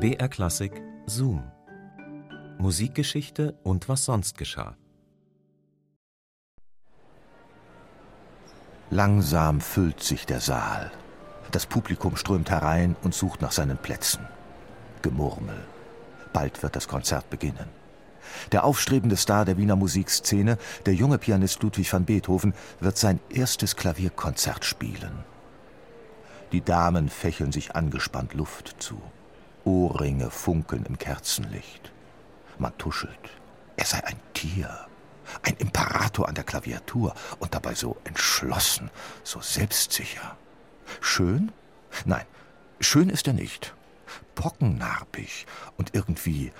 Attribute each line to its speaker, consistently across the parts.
Speaker 1: BR Klassik Zoom. Musikgeschichte und was sonst geschah.
Speaker 2: Langsam füllt sich der Saal. Das Publikum strömt herein und sucht nach seinen Plätzen. Gemurmel. Bald wird das Konzert beginnen. Der aufstrebende Star der Wiener Musikszene, der junge Pianist Ludwig van Beethoven, wird sein erstes Klavierkonzert spielen. Die Damen fächeln sich angespannt Luft zu. Ohrringe funkeln im Kerzenlicht. Man tuschelt. Er sei ein Tier, ein Imperator an der Klaviatur und dabei so entschlossen, so selbstsicher. Schön? Nein, schön ist er nicht. Pockennarbig und irgendwie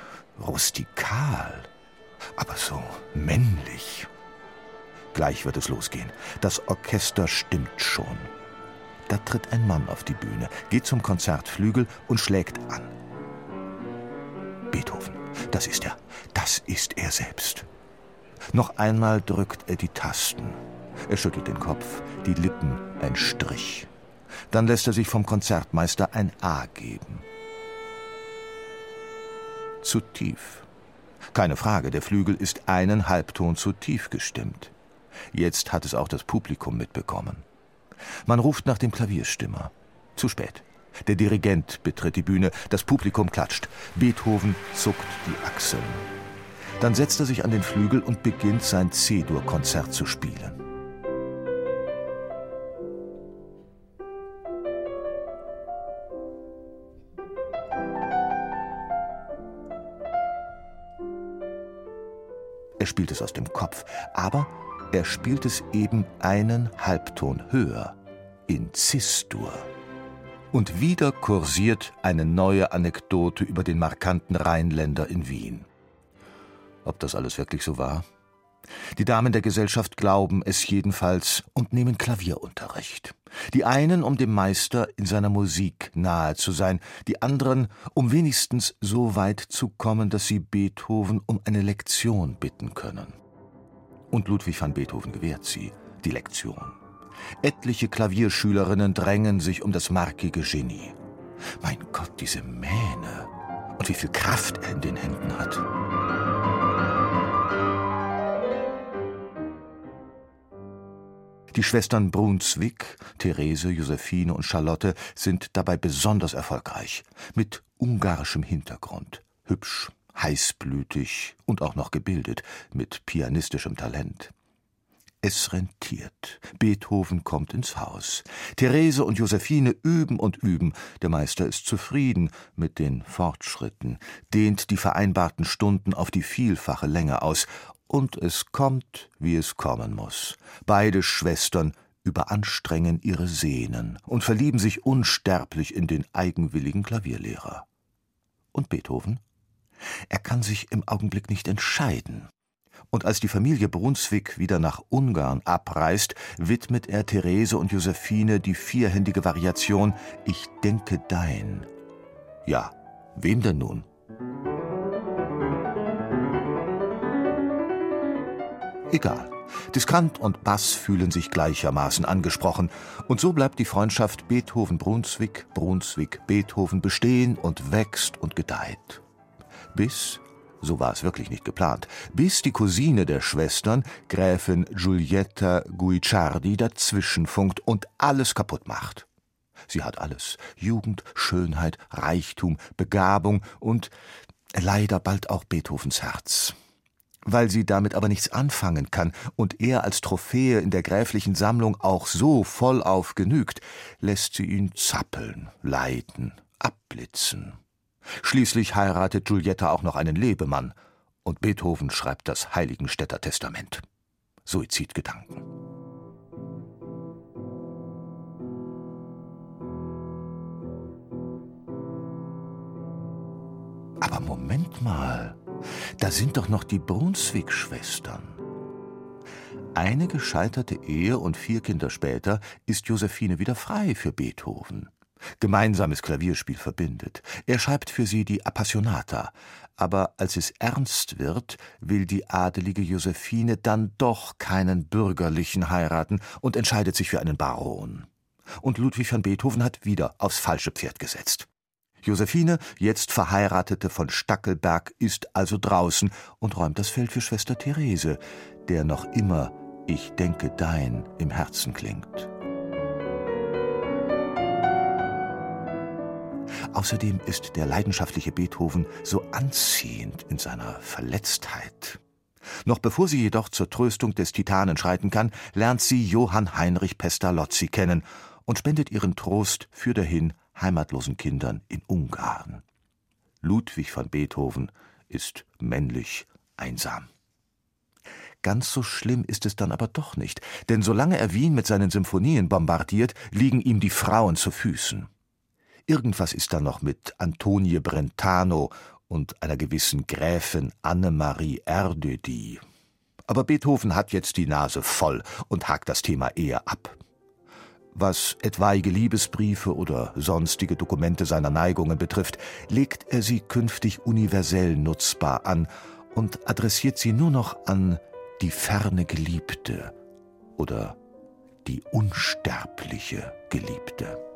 Speaker 2: rustikal, aber so männlich. Gleich wird es losgehen. Das Orchester stimmt schon. Da tritt ein Mann auf die Bühne, geht zum Konzertflügel und schlägt an. Das ist er, das ist er selbst. Noch einmal drückt er die Tasten. Er schüttelt den Kopf, die Lippen ein Strich. Dann lässt er sich vom Konzertmeister ein A geben. Zu tief. Keine Frage, der Flügel ist einen Halbton zu tief gestimmt. Jetzt hat es auch das Publikum mitbekommen. Man ruft nach dem Klavierstimmer. Zu spät. Der Dirigent betritt die Bühne, das Publikum klatscht. Beethoven zuckt die Achseln. Dann setzt er sich an den Flügel und beginnt sein C-Dur-Konzert zu spielen. Er spielt es aus dem Kopf, aber er spielt es eben einen Halbton höher, in Cis-Dur. Und wieder kursiert eine neue Anekdote über den markanten Rheinländer in Wien. Ob das alles wirklich so war? Die Damen der Gesellschaft glauben es jedenfalls und nehmen Klavierunterricht. Die einen, um dem Meister in seiner Musik nahe zu sein, die anderen, um wenigstens so weit zu kommen, dass sie Beethoven um eine Lektion bitten können. Und Ludwig van Beethoven gewährt sie, die Lektion. Etliche Klavierschülerinnen drängen sich um das markige Genie. Mein Gott, diese Mähne und wie viel Kraft er in den Händen hat. Die Schwestern Brunswick, Therese, Josephine und Charlotte sind dabei besonders erfolgreich, mit ungarischem Hintergrund, hübsch, heißblütig und auch noch gebildet, mit pianistischem Talent. Es rentiert. Beethoven kommt ins Haus. Therese und Josephine üben und üben. Der Meister ist zufrieden mit den Fortschritten, dehnt die vereinbarten Stunden auf die vielfache Länge aus. Und es kommt, wie es kommen muss. Beide Schwestern überanstrengen ihre Sehnen und verlieben sich unsterblich in den eigenwilligen Klavierlehrer. Und Beethoven? Er kann sich im Augenblick nicht entscheiden. Und als die Familie Brunswick wieder nach Ungarn abreist, widmet er Therese und Josephine die vierhändige Variation Ich denke dein. Ja, wem denn nun? Egal. Diskant und Bass fühlen sich gleichermaßen angesprochen, und so bleibt die Freundschaft Beethoven-Brunswick, Brunswick-Beethoven bestehen und wächst und gedeiht. Bis so war es wirklich nicht geplant, bis die Cousine der Schwestern, Gräfin Giulietta Guicciardi, dazwischenfunkt und alles kaputt macht. Sie hat alles Jugend, Schönheit, Reichtum, Begabung und leider bald auch Beethovens Herz. Weil sie damit aber nichts anfangen kann und er als Trophäe in der gräflichen Sammlung auch so vollauf genügt, lässt sie ihn zappeln, leiden, abblitzen. Schließlich heiratet Giulietta auch noch einen Lebemann und Beethoven schreibt das Heiligenstädter Testament. Suizidgedanken. Aber Moment mal, da sind doch noch die Brunswick-Schwestern. Eine gescheiterte Ehe und vier Kinder später ist Josephine wieder frei für Beethoven. Gemeinsames Klavierspiel verbindet. Er schreibt für sie die Appassionata, aber als es ernst wird, will die adelige Josephine dann doch keinen Bürgerlichen heiraten und entscheidet sich für einen Baron. Und Ludwig van Beethoven hat wieder aufs falsche Pferd gesetzt. Josephine, jetzt Verheiratete von Stackelberg, ist also draußen und räumt das Feld für Schwester Therese, der noch immer Ich denke dein im Herzen klingt. Außerdem ist der leidenschaftliche Beethoven so anziehend in seiner Verletztheit. Noch bevor sie jedoch zur Tröstung des Titanen schreiten kann, lernt sie Johann Heinrich Pestalozzi kennen und spendet ihren Trost für dahin heimatlosen Kindern in Ungarn. Ludwig von Beethoven ist männlich einsam. Ganz so schlimm ist es dann aber doch nicht, denn solange er Wien mit seinen Symphonien bombardiert, liegen ihm die Frauen zu Füßen. Irgendwas ist da noch mit Antonie Brentano und einer gewissen Gräfin Annemarie Erdödy. Aber Beethoven hat jetzt die Nase voll und hakt das Thema eher ab. Was etwaige Liebesbriefe oder sonstige Dokumente seiner Neigungen betrifft, legt er sie künftig universell nutzbar an und adressiert sie nur noch an die ferne Geliebte oder die unsterbliche Geliebte.